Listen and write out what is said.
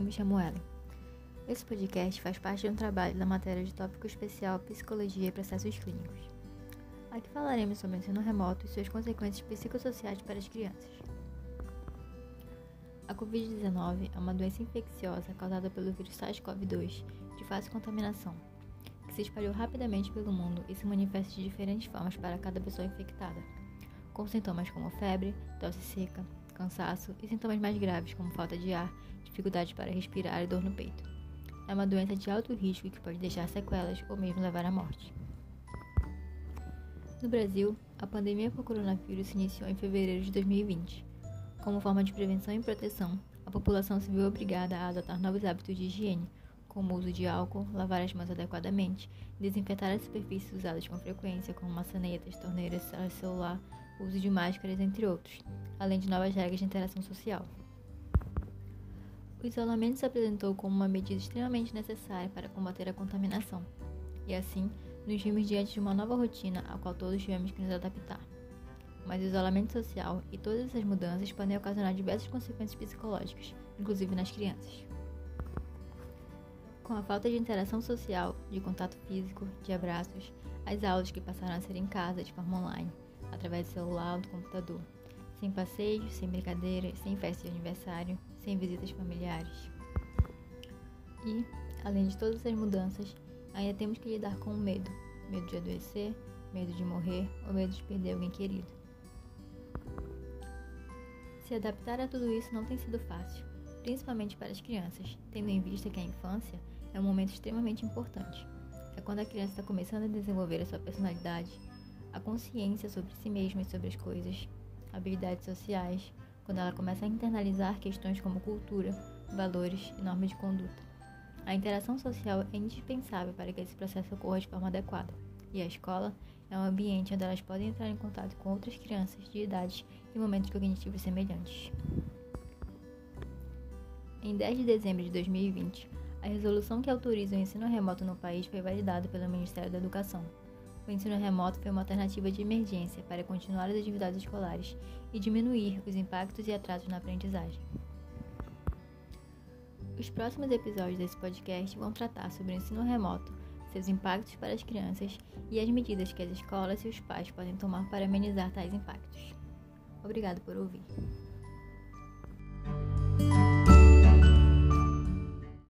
me chamo Ellen. Esse podcast faz parte de um trabalho da matéria de tópico especial Psicologia e Processos Clínicos. Aqui falaremos sobre o ensino remoto e suas consequências psicossociais para as crianças. A Covid-19 é uma doença infecciosa causada pelo vírus SARS-CoV-2 de fácil contaminação, que se espalhou rapidamente pelo mundo e se manifesta de diferentes formas para cada pessoa infectada, com sintomas como febre, tosse seca, cansaço e sintomas mais graves como falta de ar, dificuldade para respirar e dor no peito. É uma doença de alto risco que pode deixar sequelas ou mesmo levar à morte. No Brasil, a pandemia por coronavírus se iniciou em fevereiro de 2020. Como forma de prevenção e proteção, a população se viu obrigada a adotar novos hábitos de higiene, como o uso de álcool, lavar as mãos adequadamente, desinfetar as superfícies usadas com frequência, como maçanetas, torneiras, celular, uso de máscaras, entre outros, além de novas regras de interação social. O isolamento se apresentou como uma medida extremamente necessária para combater a contaminação, e assim nos vimos diante de uma nova rotina à qual todos tivemos que nos adaptar. Mas o isolamento social e todas essas mudanças podem ocasionar diversas consequências psicológicas, inclusive nas crianças. Com a falta de interação social, de contato físico, de abraços, as aulas que passaram a ser em casa de forma online, através do celular ou do computador, sem passeios, sem brincadeiras, sem festa de aniversário, sem visitas familiares. E, além de todas essas mudanças, ainda temos que lidar com o medo: medo de adoecer, medo de morrer ou medo de perder alguém querido. Se adaptar a tudo isso não tem sido fácil, principalmente para as crianças, tendo em vista que a infância é um momento extremamente importante. É quando a criança está começando a desenvolver a sua personalidade, a consciência sobre si mesma e sobre as coisas, habilidades sociais, quando ela começa a internalizar questões como cultura, valores e normas de conduta. A interação social é indispensável para que esse processo ocorra de forma adequada, e a escola é um ambiente onde elas podem entrar em contato com outras crianças de idades e momentos cognitivos semelhantes. Em 10 de dezembro de 2020, a resolução que autoriza o ensino remoto no país foi validada pelo Ministério da Educação. O ensino remoto foi uma alternativa de emergência para continuar as atividades escolares e diminuir os impactos e atrasos na aprendizagem. Os próximos episódios desse podcast vão tratar sobre o ensino remoto, seus impactos para as crianças e as medidas que as escolas e os pais podem tomar para amenizar tais impactos. Obrigado por ouvir.